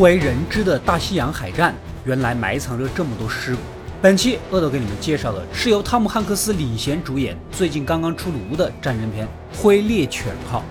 不为人知的大西洋海战，原来埋藏着这么多尸骨。本期恶斗给你们介绍的是由汤姆汉克斯领衔主演，最近刚刚出炉的战争片《灰猎犬号》。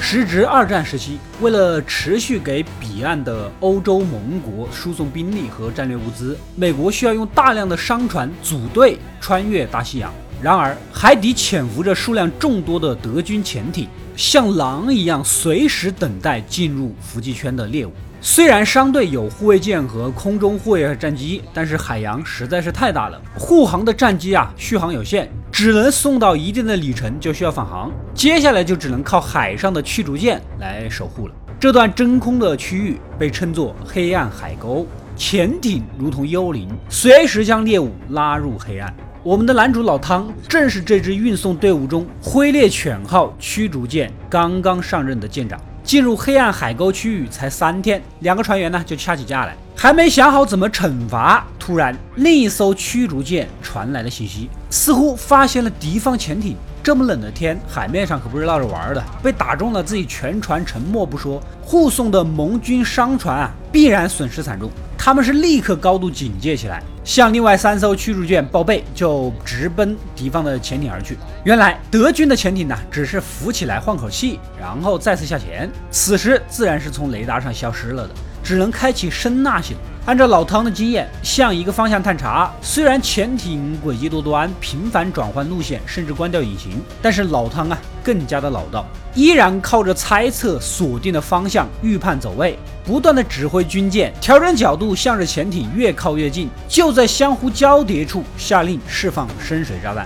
时值二战时期，为了持续给彼岸的欧洲盟国输送兵力和战略物资，美国需要用大量的商船组队穿越大西洋。然而，海底潜伏着数量众多的德军潜艇，像狼一样随时等待进入伏击圈的猎物。虽然商队有护卫舰和空中护卫战机，但是海洋实在是太大了，护航的战机啊续航有限，只能送到一定的里程就需要返航，接下来就只能靠海上的驱逐舰来守护了。这段真空的区域被称作黑暗海沟，潜艇如同幽灵，随时将猎物拉入黑暗。我们的男主老汤正是这支运送队伍中灰猎犬号驱逐舰刚刚上任的舰长。进入黑暗海沟区域才三天，两个船员呢就掐起架来，还没想好怎么惩罚。突然，另一艘驱逐舰传来了信息，似乎发现了敌方潜艇。这么冷的天，海面上可不是闹着玩的，被打中了，自己全船沉没不说，护送的盟军商船啊，必然损失惨重。他们是立刻高度警戒起来，向另外三艘驱逐舰报备，就直奔敌方的潜艇而去。原来德军的潜艇呢，只是浮起来换口气，然后再次下潜，此时自然是从雷达上消失了的，只能开启声呐系统。按照老汤的经验，向一个方向探查。虽然潜艇诡计多端，频繁转换路线，甚至关掉引擎，但是老汤啊更加的老道，依然靠着猜测锁定的方向，预判走位，不断的指挥军舰调整角度，向着潜艇越靠越近。就在相互交叠处，下令释放深水炸弹。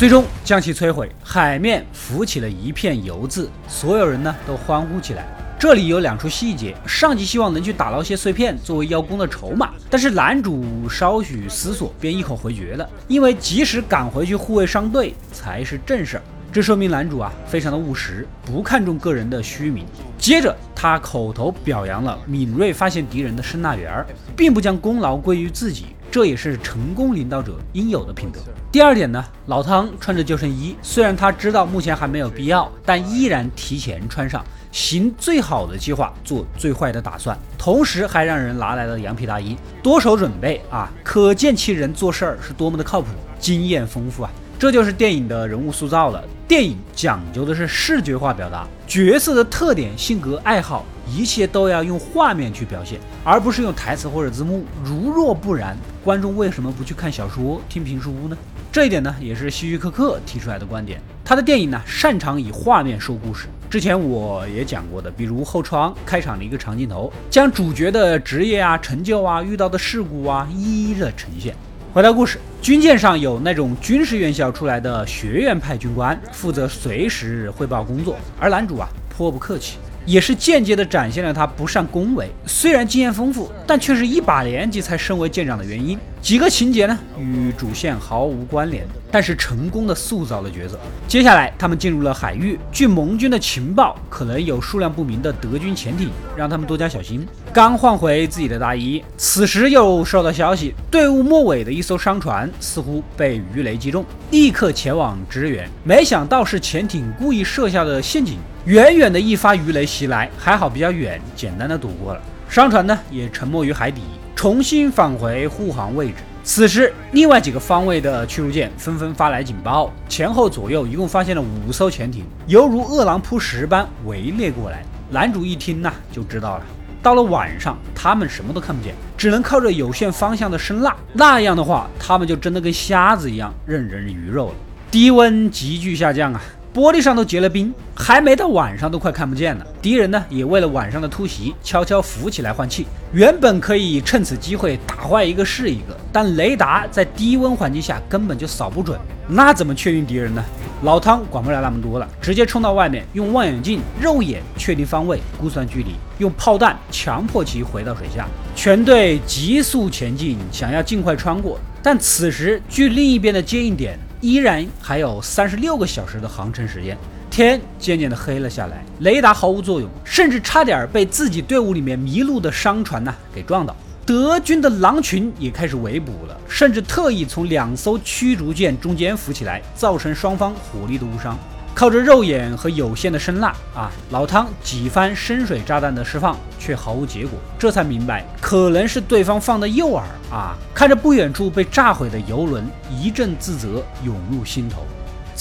最终将其摧毁，海面浮起了一片油渍，所有人呢都欢呼起来。这里有两处细节，上级希望能去打捞些碎片作为邀功的筹码，但是男主稍许思索便一口回绝了，因为及时赶回去护卫商队才是正事儿。这说明男主啊非常的务实，不看重个人的虚名。接着他口头表扬了敏锐发现敌人的声纳员，并不将功劳归于自己。这也是成功领导者应有的品德。第二点呢，老汤穿着救生衣，虽然他知道目前还没有必要，但依然提前穿上，行最好的计划，做最坏的打算，同时还让人拿来了羊皮大衣，多手准备啊，可见其人做事儿是多么的靠谱，经验丰富啊。这就是电影的人物塑造了。电影讲究的是视觉化表达，角色的特点、性格、爱好，一切都要用画面去表现，而不是用台词或者字幕。如若不然，观众为什么不去看小说、听评书呢？这一点呢，也是希区柯克提出来的观点。他的电影呢，擅长以画面说故事。之前我也讲过的，比如《后窗》开场的一个长镜头，将主角的职业啊、成就啊、遇到的事故啊，一一的呈现。回到故事，军舰上有那种军事院校出来的学院派军官，负责随时汇报工作。而男主啊，颇不客气，也是间接的展现了他不善恭维。虽然经验丰富，但却是一把年纪才升为舰长的原因。几个情节呢，与主线毫无关联，但是成功的塑造了角色。接下来，他们进入了海域，据盟军的情报，可能有数量不明的德军潜艇，让他们多加小心。刚换回自己的大衣，此时又收到消息，队伍末尾的一艘商船似乎被鱼雷击中，立刻前往支援。没想到是潜艇故意设下的陷阱，远远的一发鱼雷袭来，还好比较远，简单的躲过了。商船呢，也沉没于海底。重新返回护航位置。此时，另外几个方位的驱逐舰纷纷发来警报，前后左右一共发现了五艘潜艇，犹如饿狼扑食般围猎过来。男主一听呐，就知道了。到了晚上，他们什么都看不见，只能靠着有限方向的声呐。那样的话，他们就真的跟瞎子一样，任人鱼肉了。低温急剧下降啊！玻璃上都结了冰，还没到晚上都快看不见了。敌人呢，也为了晚上的突袭，悄悄浮起来换气。原本可以趁此机会打坏一个是一个，但雷达在低温环境下根本就扫不准，那怎么确定敌人呢？老汤管不了那么多了，直接冲到外面，用望远镜肉眼确定方位，估算距离，用炮弹强迫其回到水下。全队急速前进，想要尽快穿过。但此时距另一边的接应点。依然还有三十六个小时的航程时间，天渐渐的黑了下来，雷达毫无作用，甚至差点被自己队伍里面迷路的商船呢给撞到。德军的狼群也开始围捕了，甚至特意从两艘驱逐舰中间浮起来，造成双方火力的误伤。靠着肉眼和有限的声呐啊，老汤几番深水炸弹的释放却毫无结果，这才明白可能是对方放的诱饵啊！看着不远处被炸毁的游轮，一阵自责涌入心头。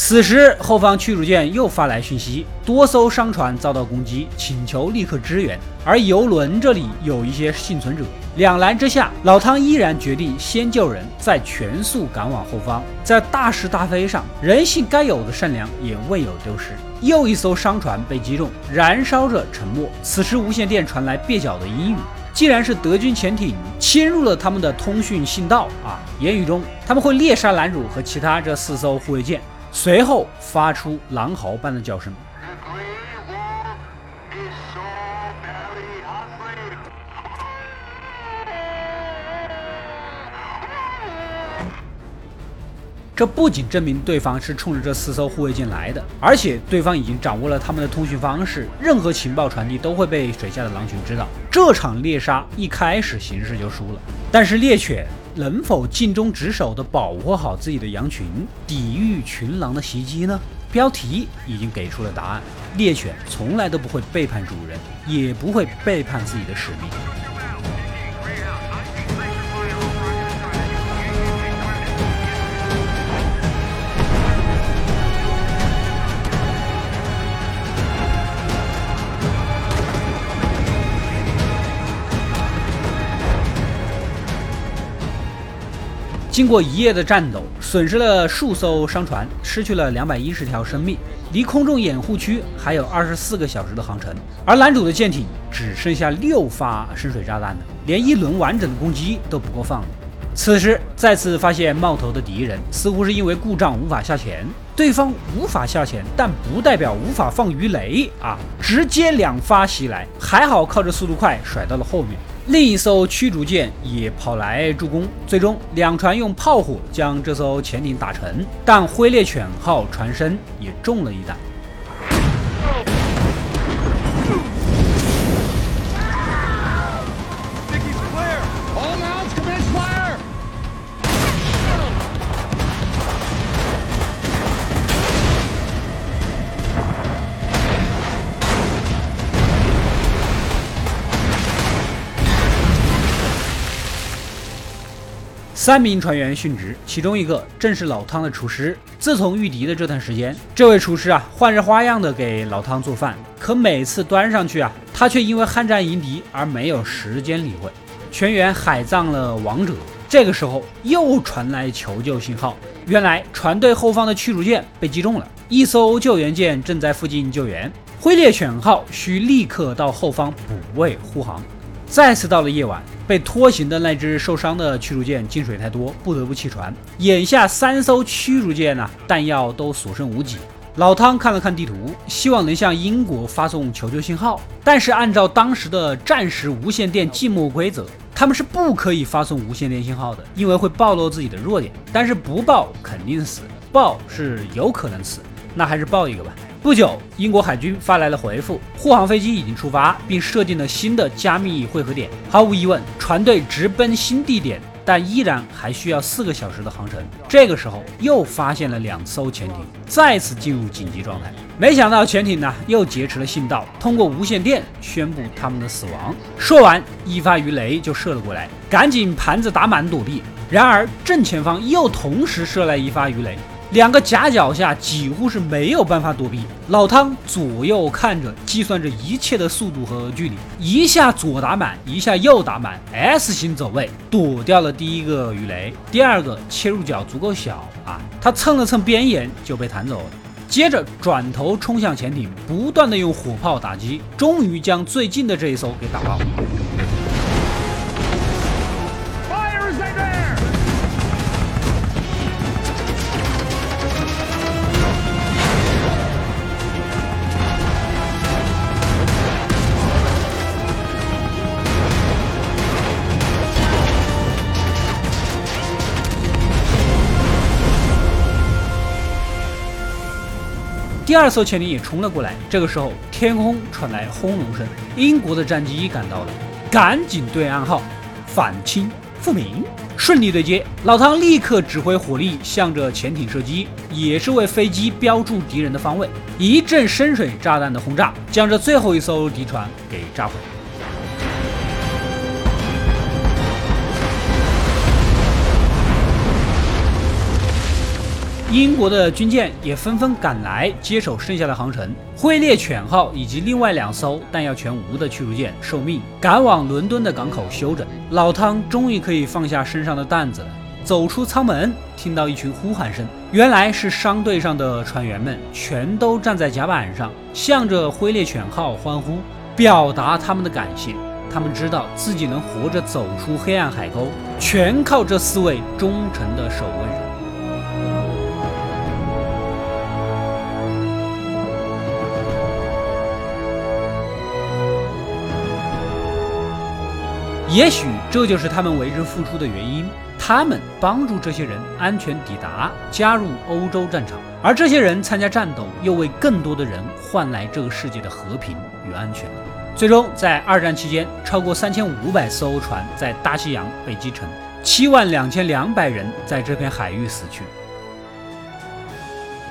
此时，后方驱逐舰又发来讯息，多艘商船遭到攻击，请求立刻支援。而游轮这里有一些幸存者，两难之下，老汤依然决定先救人，再全速赶往后方。在大是大非上，人性该有的善良也未有丢失。又一艘商船被击中，燃烧着沉没。此时，无线电传来蹩脚的英语，既然是德军潜艇侵入了他们的通讯信道啊，言语中他们会猎杀男主和其他这四艘护卫舰。随后发出狼嚎般的叫声。这不仅证明对方是冲着这四艘护卫舰来的，而且对方已经掌握了他们的通讯方式，任何情报传递都会被水下的狼群知道。这场猎杀一开始形势就输了，但是猎犬。能否尽忠职守地保护好自己的羊群，抵御群狼的袭击呢？标题已经给出了答案：猎犬从来都不会背叛主人，也不会背叛自己的使命。经过一夜的战斗，损失了数艘商船，失去了两百一十条生命，离空中掩护区还有二十四个小时的航程。而男主的舰艇只剩下六发深水炸弹了，连一轮完整的攻击都不够放。此时再次发现冒头的敌人，似乎是因为故障无法下潜。对方无法下潜，但不代表无法放鱼雷啊！直接两发袭来，还好靠着速度快甩到了后面。另一艘驱逐舰也跑来助攻，最终两船用炮火将这艘潜艇打沉，但灰猎犬号船身也中了一弹。三名船员殉职，其中一个正是老汤的厨师。自从遇敌的这段时间，这位厨师啊，换着花样的给老汤做饭，可每次端上去啊，他却因为酣战迎敌而没有时间理会。全员海葬了王者。这个时候又传来求救信号，原来船队后方的驱逐舰被击中了，一艘救援舰正在附近救援，灰猎犬号需立刻到后方补位护航。再次到了夜晚，被拖行的那只受伤的驱逐舰进水太多，不得不弃船。眼下三艘驱逐舰呢，弹药都所剩无几。老汤看了看地图，希望能向英国发送求救信号，但是按照当时的战时无线电静默规则，他们是不可以发送无线电信号的，因为会暴露自己的弱点。但是不报肯定死，报是有可能死，那还是报一个吧。不久，英国海军发来了回复：护航飞机已经出发，并设定了新的加密汇合点。毫无疑问，船队直奔新地点，但依然还需要四个小时的航程。这个时候，又发现了两艘潜艇，再次进入紧急状态。没想到潜艇呢，又劫持了信道，通过无线电宣布他们的死亡。说完，一发鱼雷就射了过来，赶紧盘子打满躲避。然而，正前方又同时射来一发鱼雷。两个夹角下几乎是没有办法躲避，老汤左右看着，计算着一切的速度和距离，一下左打满，一下右打满，S 型走位，躲掉了第一个鱼雷，第二个切入角足够小啊，他蹭了蹭边沿就被弹走了，接着转头冲向潜艇，不断的用火炮打击，终于将最近的这一艘给打爆。第二艘潜艇也冲了过来，这个时候天空传来轰隆声，英国的战机赶到了，赶紧对暗号，反清复明。顺利对接，老汤立刻指挥火力向着潜艇射击，也是为飞机标注敌人的方位。一阵深水炸弹的轰炸，将这最后一艘敌船给炸毁。英国的军舰也纷纷赶来接手剩下的航程。灰猎犬号以及另外两艘弹药全无的驱逐舰受命赶往伦敦的港口休整。老汤终于可以放下身上的担子了。走出舱门，听到一群呼喊声，原来是商队上的船员们全都站在甲板上，向着灰猎犬号欢呼，表达他们的感谢。他们知道自己能活着走出黑暗海沟，全靠这四位忠诚的守卫人。也许这就是他们为之付出的原因。他们帮助这些人安全抵达，加入欧洲战场，而这些人参加战斗，又为更多的人换来这个世界的和平与安全。最终，在二战期间，超过三千五百艘船在大西洋被击沉，七万两千两百人在这片海域死去。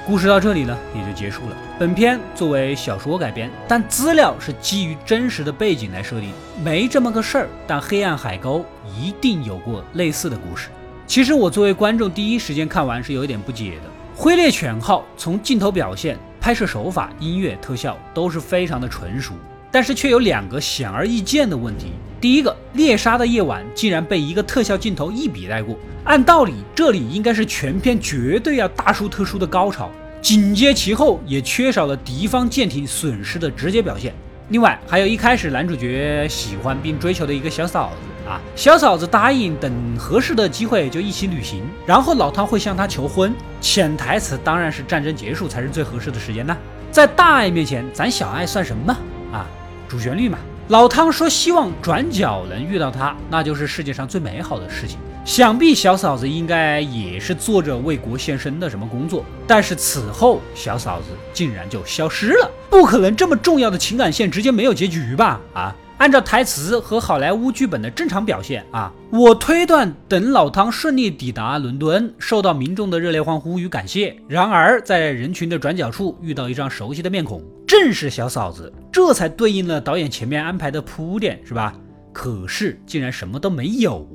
故事到这里呢，也就结束了。本片作为小说改编，但资料是基于真实的背景来设定，没这么个事儿。但黑暗海沟一定有过类似的故事。其实我作为观众，第一时间看完是有一点不解的。灰猎犬号从镜头表现、拍摄手法、音乐、特效都是非常的纯熟，但是却有两个显而易见的问题。第一个，猎杀的夜晚竟然被一个特效镜头一笔带过。按道理，这里应该是全片绝对要大书特书的高潮，紧接其后也缺少了敌方舰艇损失的直接表现。另外，还有一开始男主角喜欢并追求的一个小嫂子啊，小嫂子答应等合适的机会就一起旅行，然后老汤会向她求婚，潜台词当然是战争结束才是最合适的时间呢。在大爱面前，咱小爱算什么啊？主旋律嘛。老汤说希望转角能遇到她，那就是世界上最美好的事情。想必小嫂子应该也是做着为国献身的什么工作，但是此后小嫂子竟然就消失了，不可能这么重要的情感线直接没有结局吧？啊，按照台词和好莱坞剧本的正常表现啊，我推断等老汤顺利抵达伦敦，受到民众的热烈欢呼与感谢，然而在人群的转角处遇到一张熟悉的面孔，正是小嫂子，这才对应了导演前面安排的铺垫，是吧？可是竟然什么都没有。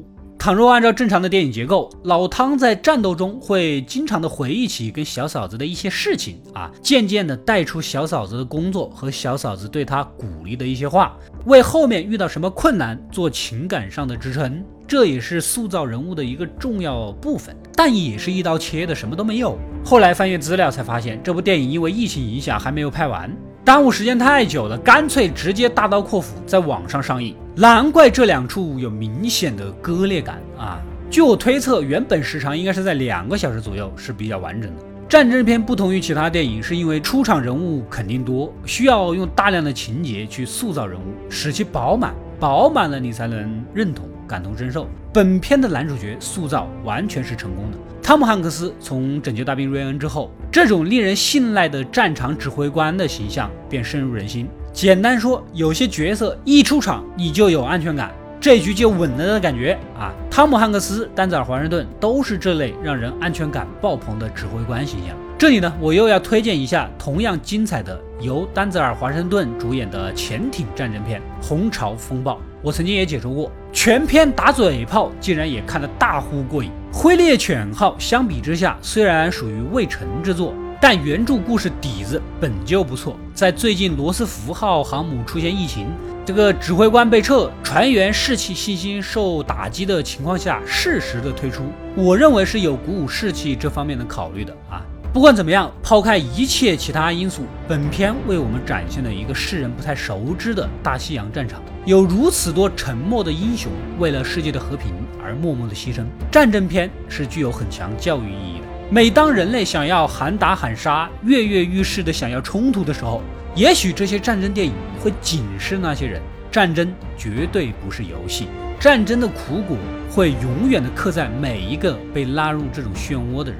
倘若按照正常的电影结构，老汤在战斗中会经常的回忆起跟小嫂子的一些事情啊，渐渐的带出小嫂子的工作和小嫂子对他鼓励的一些话，为后面遇到什么困难做情感上的支撑，这也是塑造人物的一个重要部分。但也是一刀切的，什么都没有。后来翻阅资料才发现，这部电影因为疫情影响还没有拍完。耽误时间太久了，干脆直接大刀阔斧在网上上映，难怪这两处有明显的割裂感啊！据我推测，原本时长应该是在两个小时左右，是比较完整的。战争片不同于其他电影，是因为出场人物肯定多，需要用大量的情节去塑造人物，使其饱满，饱满了你才能认同、感同身受。本片的男主角塑造完全是成功的。汤姆汉克斯从拯救大兵瑞恩之后，这种令人信赖的战场指挥官的形象便深入人心。简单说，有些角色一出场你就有安全感，这局就稳了的感觉啊！汤姆汉克斯、丹泽尔华盛顿都是这类让人安全感爆棚的指挥官形象。这里呢，我又要推荐一下同样精彩的由丹泽尔华盛顿主演的潜艇战争片《红潮风暴》。我曾经也解说过，全片打嘴炮，竟然也看得大呼过瘾。灰猎犬号相比之下，虽然属于未成之作，但原著故事底子本就不错。在最近罗斯福号航母出现疫情，这个指挥官被撤，船员士气信心受打击的情况下，适时的推出，我认为是有鼓舞士气这方面的考虑的啊。不管怎么样，抛开一切其他因素，本片为我们展现了一个世人不太熟知的大西洋战场，有如此多沉默的英雄为了世界的和平而默默的牺牲。战争片是具有很强教育意义的。每当人类想要喊打喊杀、跃跃欲试的想要冲突的时候，也许这些战争电影会警示那些人：战争绝对不是游戏，战争的苦果会永远的刻在每一个被拉入这种漩涡的人。